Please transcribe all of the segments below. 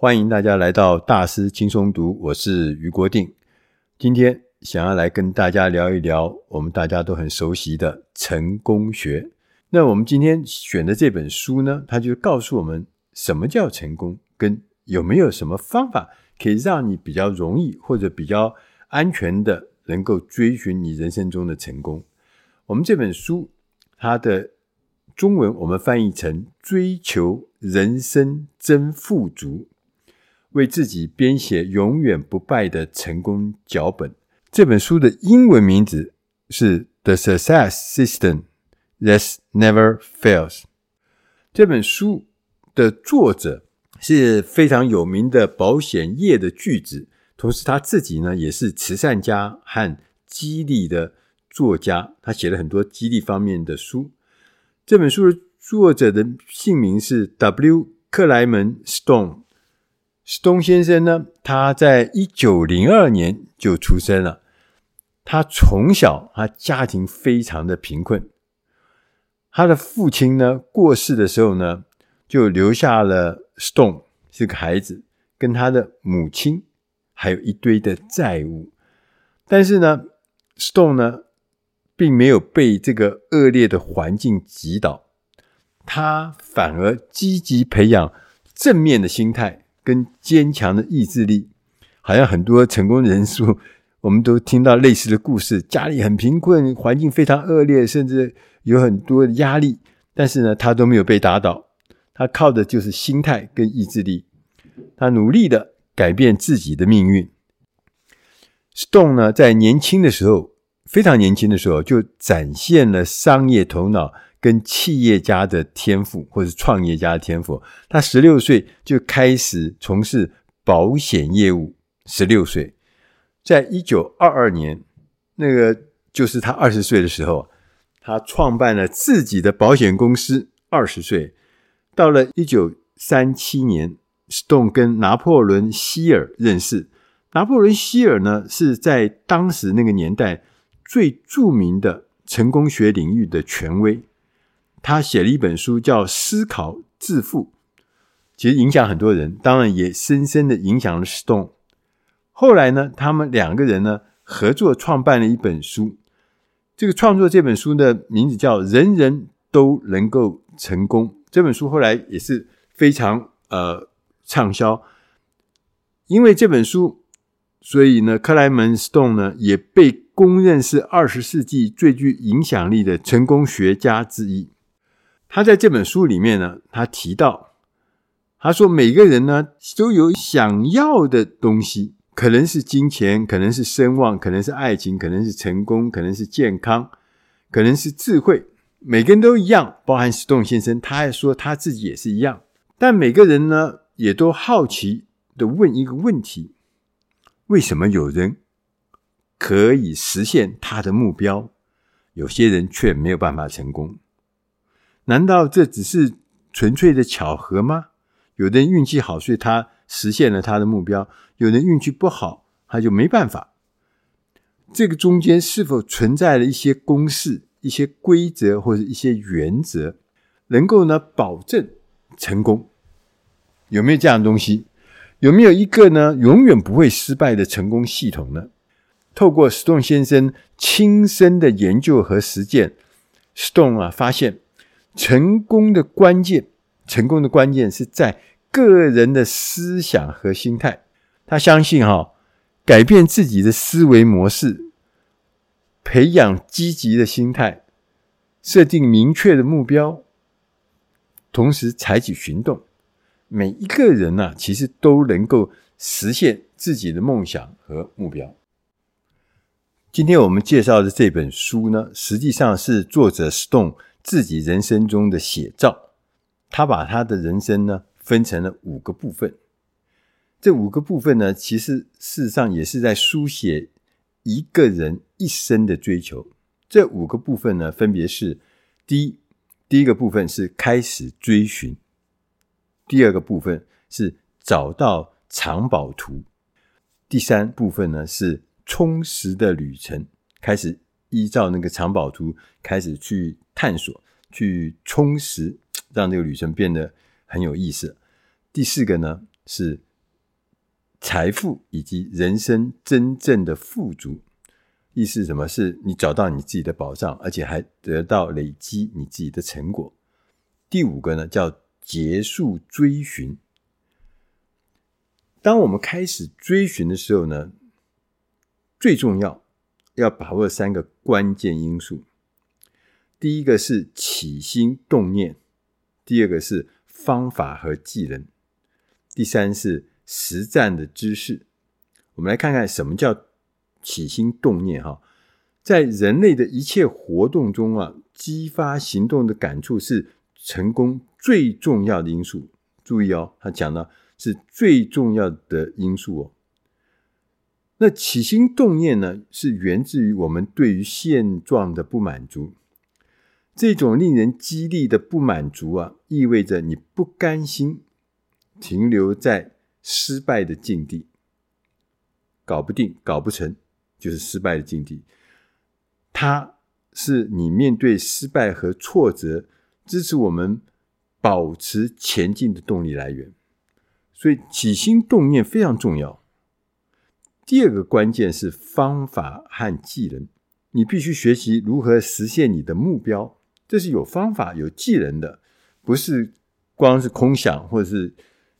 欢迎大家来到大师轻松读，我是余国定。今天想要来跟大家聊一聊我们大家都很熟悉的成功学。那我们今天选的这本书呢，它就告诉我们什么叫成功，跟有没有什么方法可以让你比较容易或者比较安全的能够追寻你人生中的成功。我们这本书它的中文我们翻译成“追求人生真富足”，为自己编写永远不败的成功脚本。这本书的英文名字是《The Success System》。That never fails。这本书的作者是非常有名的保险业的巨子，同时他自己呢也是慈善家和激励的作家，他写了很多激励方面的书。这本书的作者的姓名是 W. 克莱门斯东。斯东先生呢，他在一九零二年就出生了。他从小他家庭非常的贫困。他的父亲呢过世的时候呢，就留下了 Stone 这个孩子跟他的母亲，还有一堆的债务。但是呢，Stone 呢并没有被这个恶劣的环境击倒，他反而积极培养正面的心态跟坚强的意志力。好像很多成功人士，我们都听到类似的故事：家里很贫困，环境非常恶劣，甚至。有很多的压力，但是呢，他都没有被打倒。他靠的就是心态跟意志力。他努力的改变自己的命运。Stone 呢，在年轻的时候，非常年轻的时候，就展现了商业头脑跟企业家的天赋，或者创业家的天赋。他十六岁就开始从事保险业务。十六岁，在一九二二年，那个就是他二十岁的时候。他创办了自己的保险公司。二十岁，到了一九三七年，Stone 跟拿破仑希尔认识。拿破仑希尔呢，是在当时那个年代最著名的成功学领域的权威。他写了一本书叫《思考致富》，其实影响很多人，当然也深深的影响了 Stone。后来呢，他们两个人呢合作创办了一本书。这个创作这本书的名字叫《人人都能够成功》。这本书后来也是非常呃畅销，因为这本书，所以呢，克莱门斯顿呢也被公认是二十世纪最具影响力的成功学家之一。他在这本书里面呢，他提到，他说每个人呢都有想要的东西。可能是金钱，可能是声望，可能是爱情，可能是成功，可能是健康，可能是智慧。每个人都一样，包含史东先生，他还说他自己也是一样。但每个人呢，也都好奇的问一个问题：为什么有人可以实现他的目标，有些人却没有办法成功？难道这只是纯粹的巧合吗？有的人运气好，所以他。实现了他的目标，有的人运气不好，他就没办法。这个中间是否存在了一些公式、一些规则或者一些原则，能够呢保证成功？有没有这样的东西？有没有一个呢永远不会失败的成功系统呢？透过 Stone 先生亲身的研究和实践，Stone 啊发现成功的关键，成功的关键是在。个人的思想和心态，他相信哈、哦，改变自己的思维模式，培养积极的心态，设定明确的目标，同时采取行动，每一个人呢、其实都能够实现自己的梦想和目标。今天我们介绍的这本书呢，实际上是作者 Stone 自己人生中的写照，他把他的人生呢。分成了五个部分，这五个部分呢，其实事实上也是在书写一个人一生的追求。这五个部分呢，分别是：第一，第一个部分是开始追寻；第二个部分是找到藏宝图；第三部分呢是充实的旅程，开始依照那个藏宝图开始去探索、去充实，让这个旅程变得。很有意思。第四个呢是财富以及人生真正的富足。意思是什么？是你找到你自己的宝藏，而且还得到累积你自己的成果。第五个呢，叫结束追寻。当我们开始追寻的时候呢，最重要要把握三个关键因素。第一个是起心动念，第二个是方法和技能，第三是实战的知识。我们来看看什么叫。起心动念，哈，在人类的一切活动中啊，激发行动的感触是成功最重要的因素。注意哦，他讲的是最重要的因素哦。那起心动念呢，是源自于我们对于现状的不满足。这种令人激励的不满足啊，意味着你不甘心停留在失败的境地，搞不定，搞不成。就是失败的境地，它是你面对失败和挫折，支持我们保持前进的动力来源。所以起心动念非常重要。第二个关键是方法和技能，你必须学习如何实现你的目标，这是有方法、有技能的，不是光是空想或者是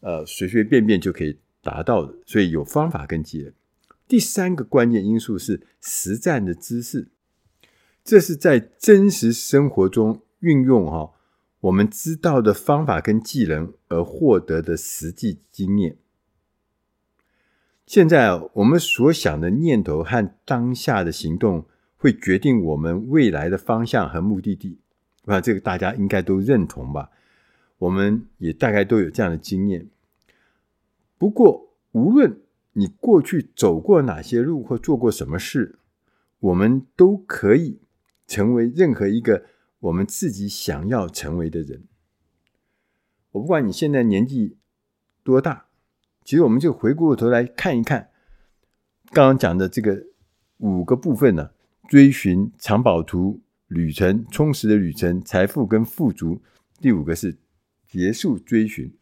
呃随随便便就可以达到的。所以有方法跟技能。第三个关键因素是实战的知识，这是在真实生活中运用哈我们知道的方法跟技能而获得的实际经验。现在我们所想的念头和当下的行动，会决定我们未来的方向和目的地。那这个大家应该都认同吧？我们也大概都有这样的经验。不过无论你过去走过哪些路或做过什么事，我们都可以成为任何一个我们自己想要成为的人。我不管你现在年纪多大，其实我们就回过头来看一看刚刚讲的这个五个部分呢：追寻藏宝图旅程、充实的旅程、财富跟富足。第五个是结束追寻。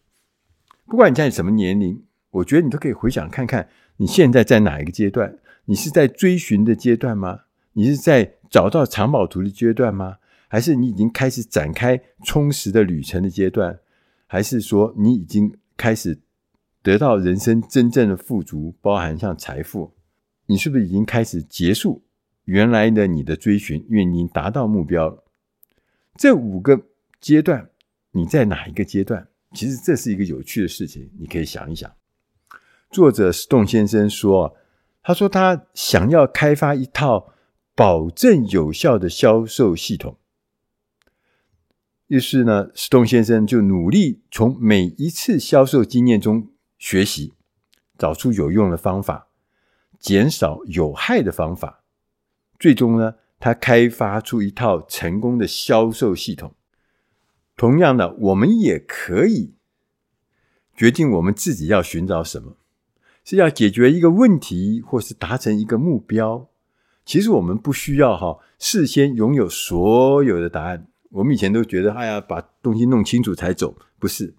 不管你在什么年龄。我觉得你都可以回想看看，你现在在哪一个阶段？你是在追寻的阶段吗？你是在找到藏宝图的阶段吗？还是你已经开始展开充实的旅程的阶段？还是说你已经开始得到人生真正的富足，包含像财富？你是不是已经开始结束原来的你的追寻，因为你已经达到目标了？这五个阶段，你在哪一个阶段？其实这是一个有趣的事情，你可以想一想。作者 Stone 先生说：“他说他想要开发一套保证有效的销售系统。于是呢，Stone 先生就努力从每一次销售经验中学习，找出有用的方法，减少有害的方法。最终呢，他开发出一套成功的销售系统。同样的，我们也可以决定我们自己要寻找什么。”是要解决一个问题，或是达成一个目标。其实我们不需要哈事先拥有所有的答案。我们以前都觉得，哎呀，把东西弄清楚才走。不是，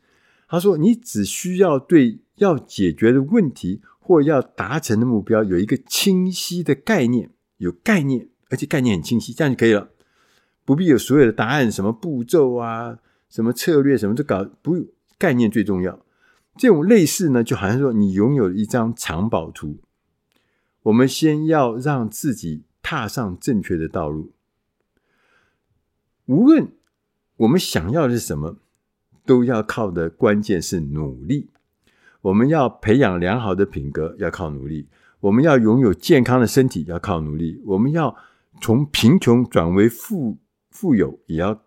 他说你只需要对要解决的问题或要达成的目标有一个清晰的概念，有概念，而且概念很清晰，这样就可以了。不必有所有的答案，什么步骤啊，什么策略，什么都搞，不，概念最重要。这种类似呢，就好像说你拥有一张藏宝图，我们先要让自己踏上正确的道路。无论我们想要的是什么，都要靠的关键是努力。我们要培养良好的品格，要靠努力；我们要拥有健康的身体，要靠努力；我们要从贫穷转为富富有，也要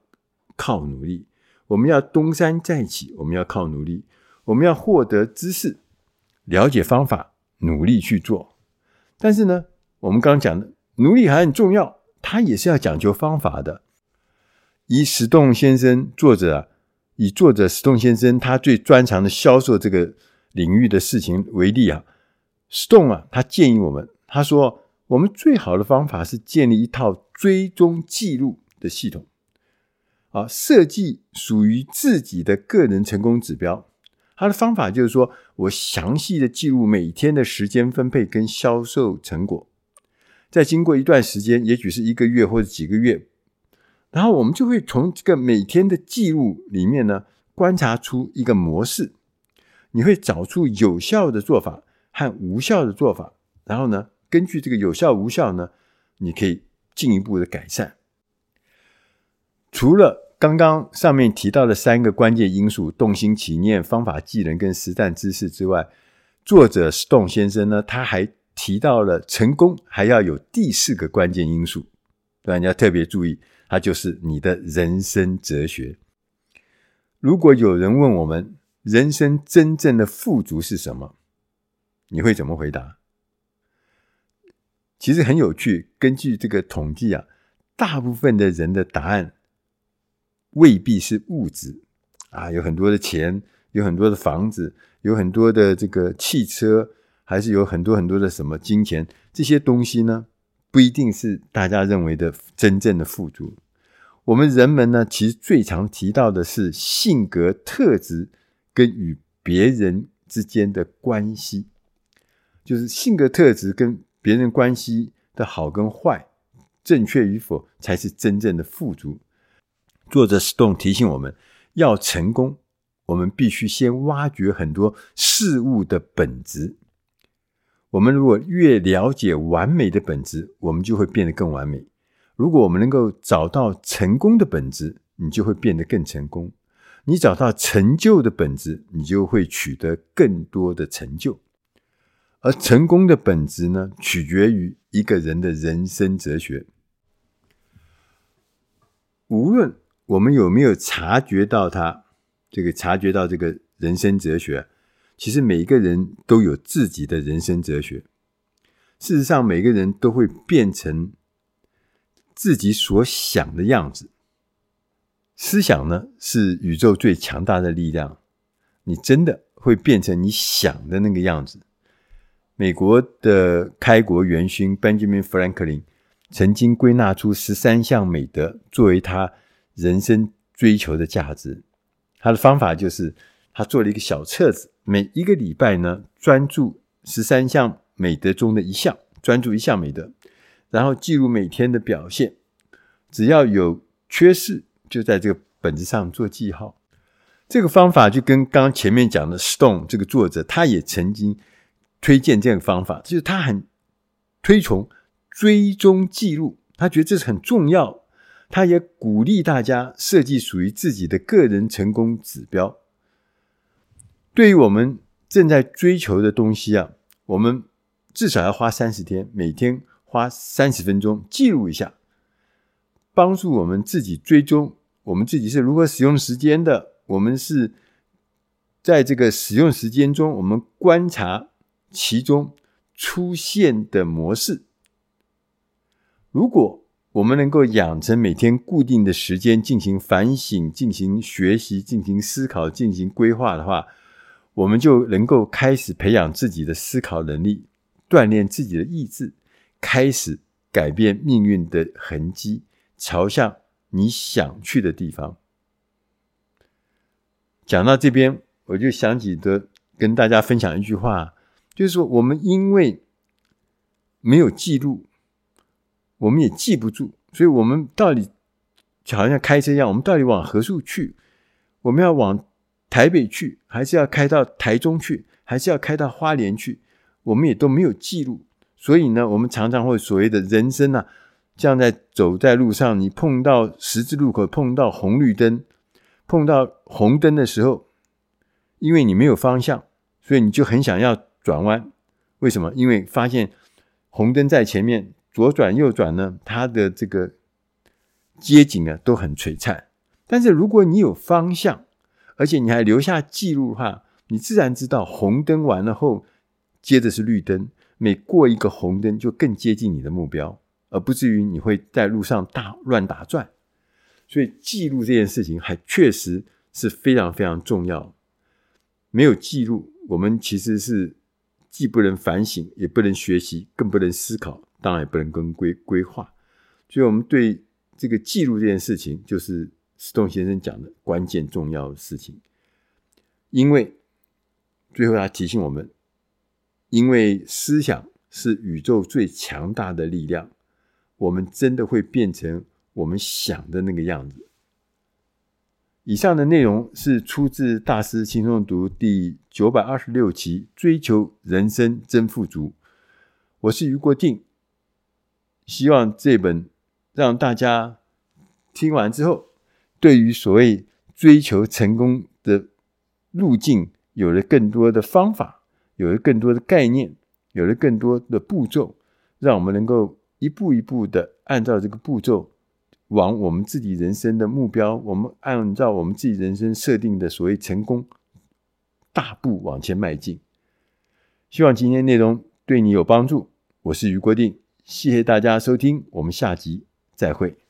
靠努力；我们要东山再起，我们要靠努力。我们要获得知识，了解方法，努力去做。但是呢，我们刚刚讲的努力还很重要，它也是要讲究方法的。以史洞先生作者啊，以作者史栋先生他最专长的销售这个领域的事情为例啊，史栋啊，他建议我们，他说我们最好的方法是建立一套追踪记录的系统，啊，设计属于自己的个人成功指标。他的方法就是说，我详细的记录每天的时间分配跟销售成果，再经过一段时间，也许是一个月或者几个月，然后我们就会从这个每天的记录里面呢，观察出一个模式，你会找出有效的做法和无效的做法，然后呢，根据这个有效无效呢，你可以进一步的改善。除了刚刚上面提到的三个关键因素：动心起念、方法技能跟实战知识之外，作者 Stone 先生呢，他还提到了成功还要有第四个关键因素，对，你要特别注意，它就是你的人生哲学。如果有人问我们人生真正的富足是什么，你会怎么回答？其实很有趣，根据这个统计啊，大部分的人的答案。未必是物质啊，有很多的钱，有很多的房子，有很多的这个汽车，还是有很多很多的什么金钱，这些东西呢，不一定是大家认为的真正的富足。我们人们呢，其实最常提到的是性格特质跟与别人之间的关系，就是性格特质跟别人关系的好跟坏，正确与否，才是真正的富足。作者 Stone 提醒我们，要成功，我们必须先挖掘很多事物的本质。我们如果越了解完美的本质，我们就会变得更完美。如果我们能够找到成功的本质，你就会变得更成功。你找到成就的本质，你就会取得更多的成就。而成功的本质呢，取决于一个人的人生哲学。无论我们有没有察觉到他这个察觉到这个人生哲学？其实每一个人都有自己的人生哲学。事实上，每个人都会变成自己所想的样子。思想呢，是宇宙最强大的力量。你真的会变成你想的那个样子。美国的开国元勋 Benjamin Franklin 曾经归纳出十三项美德作为他。人生追求的价值，他的方法就是他做了一个小册子，每一个礼拜呢，专注十三项美德中的一项，专注一项美德，然后记录每天的表现，只要有缺失，就在这个本子上做记号。这个方法就跟刚前面讲的 Stone 这个作者，他也曾经推荐这个方法，就是他很推崇追踪记录，他觉得这是很重要。他也鼓励大家设计属于自己的个人成功指标。对于我们正在追求的东西啊，我们至少要花三十天，每天花三十分钟记录一下，帮助我们自己追踪我们自己是如何使用时间的。我们是在这个使用时间中，我们观察其中出现的模式。如果我们能够养成每天固定的时间进行反省、进行学习、进行思考、进行规划的话，我们就能够开始培养自己的思考能力，锻炼自己的意志，开始改变命运的痕迹，朝向你想去的地方。讲到这边，我就想起的跟大家分享一句话，就是说，我们因为没有记录。我们也记不住，所以我们到底就好像开车一样，我们到底往何处去？我们要往台北去，还是要开到台中去，还是要开到花莲去？我们也都没有记录，所以呢，我们常常会所谓的人生啊，这样在走在路上，你碰到十字路口，碰到红绿灯，碰到红灯的时候，因为你没有方向，所以你就很想要转弯。为什么？因为发现红灯在前面。左转右转呢，它的这个街景啊都很璀璨。但是如果你有方向，而且你还留下记录的话，你自然知道红灯完了后，接着是绿灯。每过一个红灯，就更接近你的目标，而不至于你会在路上大乱打转。所以记录这件事情还确实是非常非常重要。没有记录，我们其实是既不能反省，也不能学习，更不能思考。当然也不能跟规规划，所以我们对这个记录这件事情，就是 Stone 先生讲的关键重要事情。因为最后，他提醒我们，因为思想是宇宙最强大的力量，我们真的会变成我们想的那个样子。以上的内容是出自《大师轻松读》第九百二十六期《追求人生真富足》。我是余国定，希望这本让大家听完之后，对于所谓追求成功的路径，有了更多的方法，有了更多的概念，有了更多的步骤，让我们能够一步一步的按照这个步骤，往我们自己人生的目标，我们按照我们自己人生设定的所谓成功，大步往前迈进。希望今天内容对你有帮助。我是余国定，谢谢大家收听，我们下集再会。